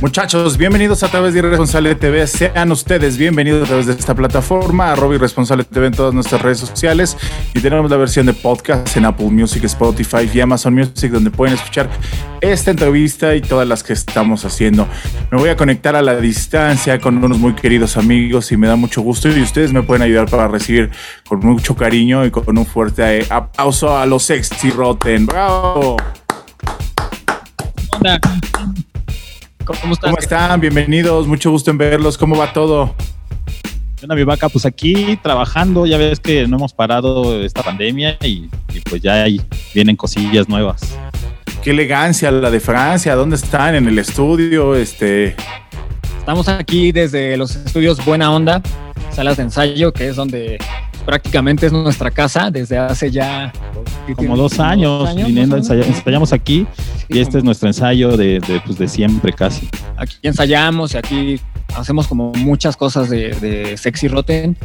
Muchachos, bienvenidos a través de Irresponsable TV. Sean ustedes bienvenidos a través de esta plataforma, arroba Irresponsable TV en todas nuestras redes sociales. Y tenemos la versión de podcast en Apple Music, Spotify y Amazon Music, donde pueden escuchar esta entrevista y todas las que estamos haciendo. Me voy a conectar a la distancia con unos muy queridos amigos y me da mucho gusto. Y ustedes me pueden ayudar para recibir con mucho cariño y con un fuerte aplauso a los sexy rotten. ¡Bravo! Hola. ¿Cómo, están? Bienvenidos, mucho gusto en verlos. ¿Cómo va todo? Una mi vaca, pues aquí trabajando, ya ves que no hemos parado esta pandemia y, pues ya ahí vienen cosillas nuevas. Qué elegancia la de Francia, ¿dónde están? En el estudio, este. Estamos aquí desde los estudios Buena Onda, salas de ensayo, que es donde prácticamente es nuestra casa desde hace ya como dos años, viniendo ensayamos aquí y este es nuestro ensayo de, pues, de, siempre casi. Aquí ensayamos y aquí hacemos como muchas cosas de, Sexy Rotten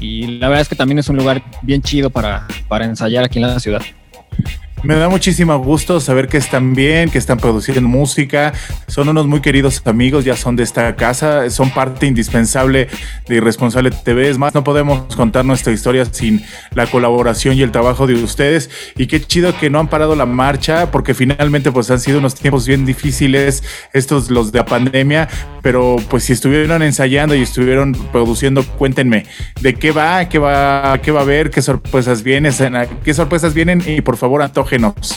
y la verdad es que también es un lugar bien chido para, para ensayar aquí en la ciudad. Me da muchísimo gusto saber que están bien, que están produciendo música. Son unos muy queridos amigos, ya son de esta casa, son parte indispensable de Irresponsable TV. Es más, no podemos contar nuestra historia sin la colaboración y el trabajo de ustedes. Y qué chido que no han parado la marcha, porque finalmente pues han sido unos tiempos bien difíciles, estos los de la pandemia. Pero pues si estuvieron ensayando y estuvieron produciendo, cuéntenme de qué va, qué va, qué va a haber, qué sorpresas vienen, qué sorpresas vienen y por favor antoje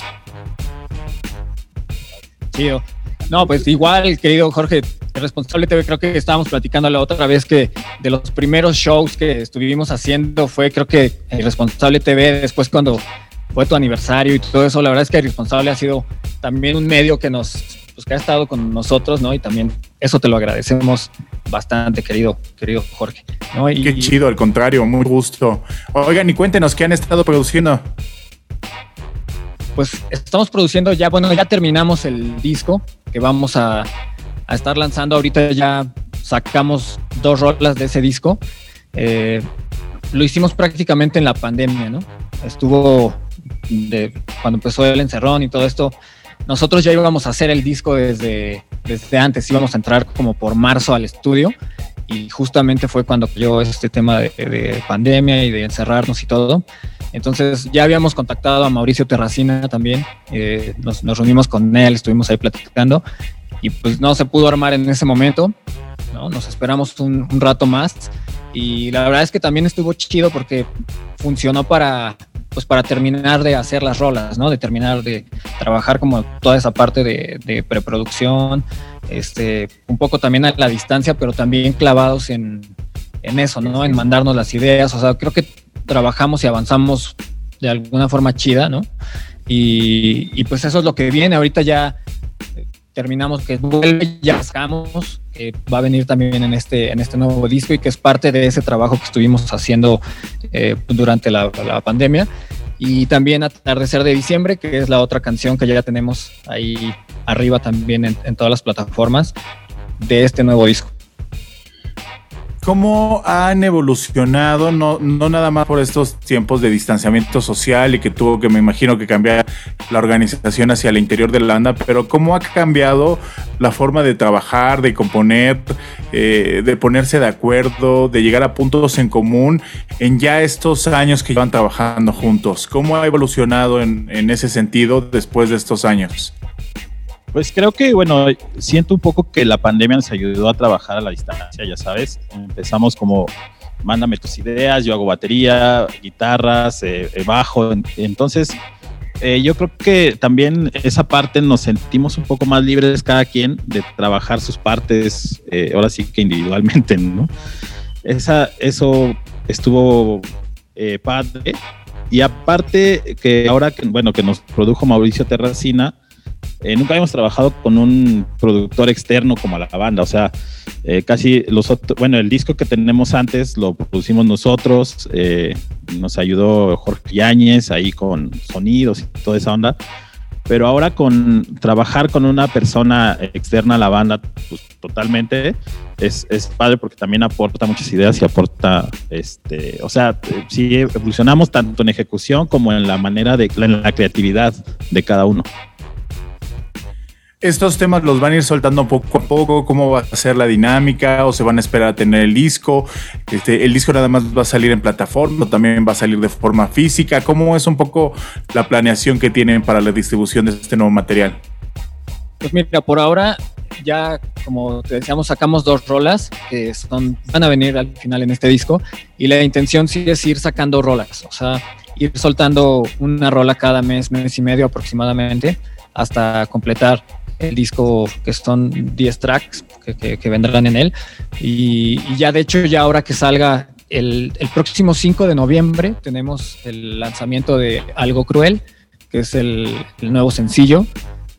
no, pues igual, querido Jorge, el responsable TV, creo que estábamos platicando la otra vez que de los primeros shows que estuvimos haciendo fue, creo que el responsable TV, después cuando fue tu aniversario y todo eso, la verdad es que el responsable ha sido también un medio que nos, pues que ha estado con nosotros, ¿no? Y también eso te lo agradecemos bastante, querido, querido Jorge. Qué chido, al contrario, muy gusto. Oigan, y cuéntenos qué han estado produciendo pues estamos produciendo ya, bueno, ya terminamos el disco que vamos a, estar lanzando. Ahorita ya sacamos dos rolas de ese disco. Eh, lo hicimos prácticamente en la pandemia, ¿no? Estuvo de, cuando empezó el encerrón y todo esto. Nosotros ya íbamos a hacer el disco desde, desde antes, íbamos a entrar como por marzo al estudio y justamente fue cuando cayó este tema de, pandemia y de encerrarnos y todo. Entonces ya habíamos contactado a Mauricio Terracina también, eh, nos, reunimos con él, estuvimos ahí platicando y pues no se pudo armar en ese momento, ¿no? nos esperamos un, rato más y la verdad es que también estuvo chido porque funcionó para pues para terminar de hacer las rolas, ¿no? De terminar de trabajar como toda esa parte de, de preproducción, este, un poco también a la distancia, pero también clavados en, en eso, ¿no? En mandarnos las ideas. O sea, creo que trabajamos y avanzamos de alguna forma chida, ¿no? Y, pues eso es lo que viene. Ahorita ya terminamos que vuelve, ya sacamos, que va a venir también en este, en este nuevo disco y que es parte de ese trabajo que estuvimos haciendo eh, durante la, pandemia. Y también Atardecer de Diciembre, que es la otra canción que ya tenemos ahí arriba también en, todas las plataformas de este nuevo disco. ¿Cómo han evolucionado, no, no nada más por estos tiempos de distanciamiento social y que tuvo que, me imagino, que cambiar la organización hacia el interior de la banda, pero cómo ha cambiado la forma de trabajar, de componer, eh, de ponerse de acuerdo, de llegar a puntos en común en ya estos años que llevan trabajando juntos? ¿Cómo ha evolucionado en, en ese sentido después de estos años? Pues creo que, bueno, siento un poco que la pandemia nos ayudó a trabajar a la distancia, ya sabes. Empezamos como, mándame tus ideas, yo hago batería, guitarras, eh, eh, bajo. Entonces, eh, yo creo que también esa parte nos sentimos un poco más libres cada quien de trabajar sus partes, eh, ahora sí que individualmente, ¿no? Esa, eso estuvo eh, padre. Y aparte que ahora que, bueno, que nos produjo Mauricio Terracina, eh, nunca habíamos trabajado con un productor externo como la banda, o sea, eh, casi los otros, bueno, el disco que tenemos antes lo producimos nosotros, eh, nos ayudó Jorge Yáñez ahí con sonidos y toda esa onda, pero ahora con trabajar con una persona externa a la banda, pues totalmente, es, es padre porque también aporta muchas ideas y aporta, este, o sea, sí evolucionamos tanto en ejecución como en la manera de, en la creatividad de cada uno. Estos temas los van a ir soltando poco a poco, cómo va a ser la dinámica o se van a esperar a tener el disco. Este, el disco nada más va a salir en plataforma, también va a salir de forma física. ¿Cómo es un poco la planeación que tienen para la distribución de este nuevo material? Pues mira, por ahora ya como te decíamos sacamos dos rolas que son, van a venir al final en este disco y la intención sí es ir sacando rolas, o sea, ir soltando una rola cada mes, mes y medio aproximadamente hasta completar el disco que son 10 tracks que, vendrán en él. Y, ya de hecho, ya ahora que salga el, próximo 5 de noviembre, tenemos el lanzamiento de Algo Cruel, que es el, nuevo sencillo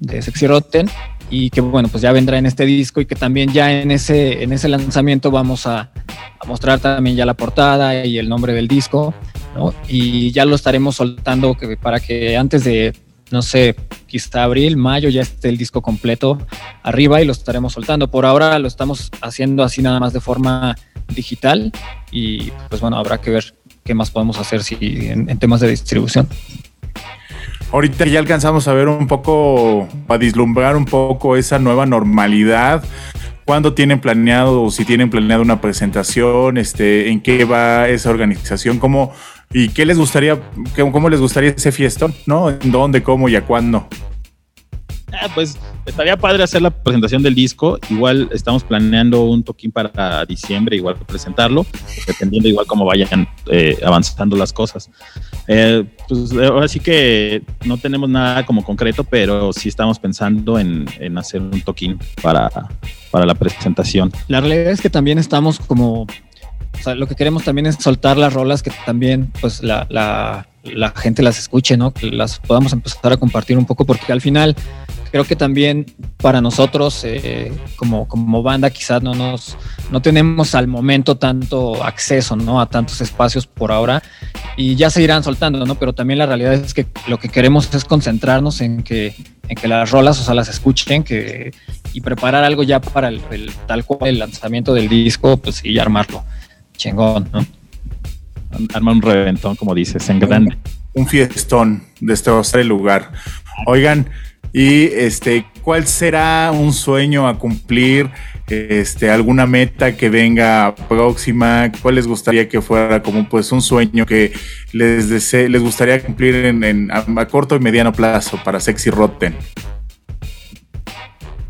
de Sexy Rotten y que bueno, pues ya vendrá en este disco y que también ya en ese, en ese lanzamiento vamos a, mostrar también ya la portada y el nombre del disco. Y ya lo estaremos soltando que, para que antes de no sé, quizá abril, mayo ya esté el disco completo arriba y lo estaremos soltando. Por ahora lo estamos haciendo así nada más de forma digital y pues bueno, habrá que ver qué más podemos hacer si, en, temas de distribución. Ahorita ya alcanzamos a ver un poco, a vislumbrar un poco esa nueva normalidad. ¿Cuándo tienen planeado o si tienen planeado una presentación? Este, ¿En qué va esa organización? ¿Cómo, ¿Y qué les gustaría, cómo les gustaría ese fiestón? ¿No? ¿En dónde, cómo y a cuándo? Ah, pues estaría padre hacer la presentación del disco. Igual estamos planeando un toquín para diciembre, igual presentarlo, dependiendo igual cómo vayan eh, avanzando las cosas. Eh, pues ahora sí que no tenemos nada como concreto, pero sí estamos pensando en, en hacer un toquín para, para la presentación. La realidad es que también estamos como lo que queremos también es soltar las rolas que también pues la, la, gente las escuche, ¿no? Que las podamos empezar a compartir un poco porque al final creo que también para nosotros eh, como, como banda quizás no nos no tenemos al momento tanto acceso ¿no? a tantos espacios por ahora y ya se irán soltando, ¿no? Pero también la realidad es que lo que queremos es concentrarnos en que, en que las rolas, o sea, las escuchen que, y preparar algo ya para el, el tal cual el lanzamiento del disco, pues y armarlo chingón, ¿no? Arma un reventón, como dices, en grande. Un, fiestón, destrozar el lugar. Oigan, y este, ¿cuál será un sueño a cumplir? Este, alguna meta que venga próxima, ¿cuál les gustaría que fuera como pues un sueño que les desee, les gustaría cumplir en, en a, a, corto y mediano plazo para Sexy Rotten?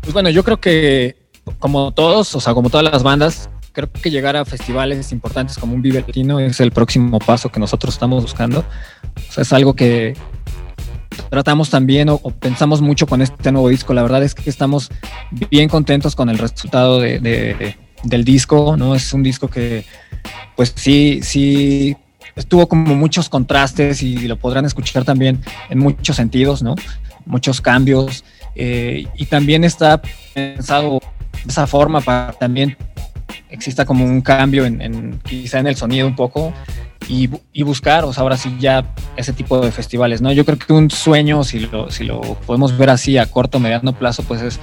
Pues bueno, yo creo que como todos, o sea, como todas las bandas, creo que llegar a festivales importantes como un Vive Latino es el próximo paso que nosotros estamos buscando. O sea, es algo que tratamos también o, o, pensamos mucho con este nuevo disco. La verdad es que estamos bien contentos con el resultado de, de, del disco, ¿no? Es un disco que, pues sí, sí, estuvo como muchos contrastes y lo podrán escuchar también en muchos sentidos, ¿no? Muchos cambios. Eh, y también está pensado de esa forma para también exista como un cambio en, en, quizá en el sonido un poco y, y, buscar, o sea, ahora sí ya ese tipo de festivales, ¿no? Yo creo que un sueño, si lo, si lo podemos ver así a corto o mediano plazo, pues es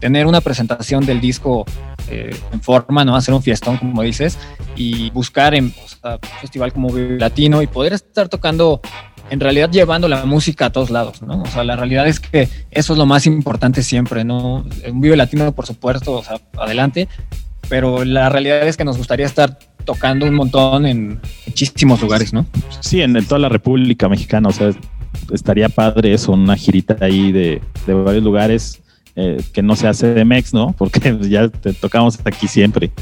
tener una presentación del disco eh, en forma, ¿no? Hacer un fiestón, como dices, y buscar en un festival como Latino y poder estar tocando en realidad llevando la música a todos lados, ¿no? O sea, la realidad es que eso es lo más importante siempre, ¿no? Un Vive Latino, por supuesto, adelante, pero la realidad es que nos gustaría estar tocando un montón en muchísimos lugares, ¿no? Sí, en, en toda la República Mexicana, o sea, estaría padre eso, una girita ahí de, de varios lugares eh, que no se hace de Mex, ¿no? Porque ya te tocamos aquí siempre.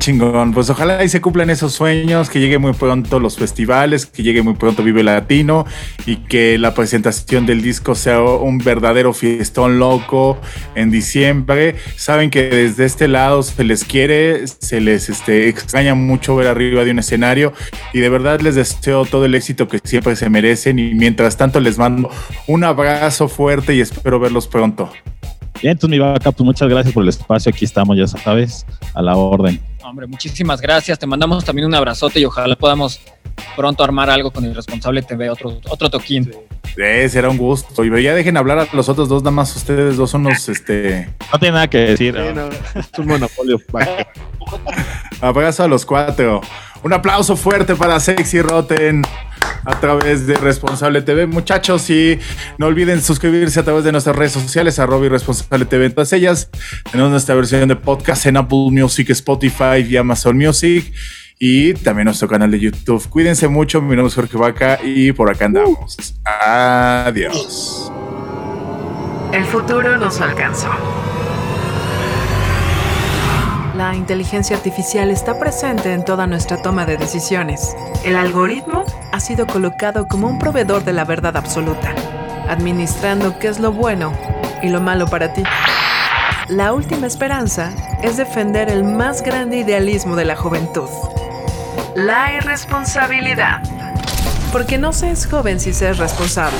chingón. Pues ojalá y se cumplan esos sueños, que llegue muy pronto los festivales, que llegue muy pronto Vive Latino y que la presentación del disco sea un verdadero fiestón loco en diciembre. Saben que desde este lado se les quiere, se les este, extraña mucho ver arriba de un escenario y de verdad les deseo todo el éxito que siempre se merecen y mientras tanto les mando un abrazo fuerte y espero verlos pronto. Bien, entonces mi vaca, pues muchas gracias por el espacio. Aquí estamos, ya sabes, a la orden. Hombre, muchísimas gracias. Te mandamos también un abrazote y ojalá podamos pronto armar algo con el responsable TV, otro, otro toquín. Sí, será un gusto. Y ya dejen hablar a los otros dos, nada más ustedes dos son los, este... No tiene nada que decir. Es un monopolio. Abrazo a los cuatro. Un aplauso fuerte para Sexy Rotten a través de Responsable TV. Muchachos, y no olviden suscribirse a través de nuestras redes sociales, arroba Responsable TV en todas ellas. Tenemos nuestra versión de podcast en Apple Music, Spotify y Amazon Music. Y también nuestro canal de YouTube. Cuídense mucho, mi nombre es Jorge Vaca y por acá andamos. Adiós. El futuro nos alcanzó. La inteligencia artificial está presente en toda nuestra toma de decisiones. El algoritmo sido colocado como un proveedor de la verdad absoluta, administrando qué es lo bueno y lo malo para ti. La última esperanza es defender el más grande idealismo de la juventud. La irresponsabilidad. Porque no se es joven si se es responsable.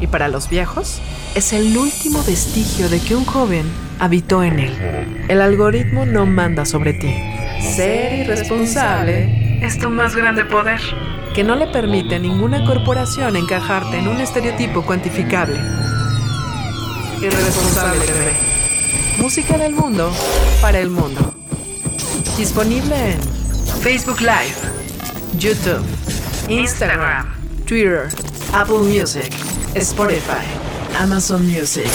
Y para los viejos, es el último vestigio de que un joven habitó en él. El algoritmo no manda sobre ti. Ser irresponsable es tu más grande poder, que no le permite a ninguna corporación encajarte en un estereotipo cuantificable. Irresponsable. Música del mundo para el mundo. Disponible en Facebook Live, YouTube, Instagram, Twitter, Apple Music, Spotify. Amazon Music.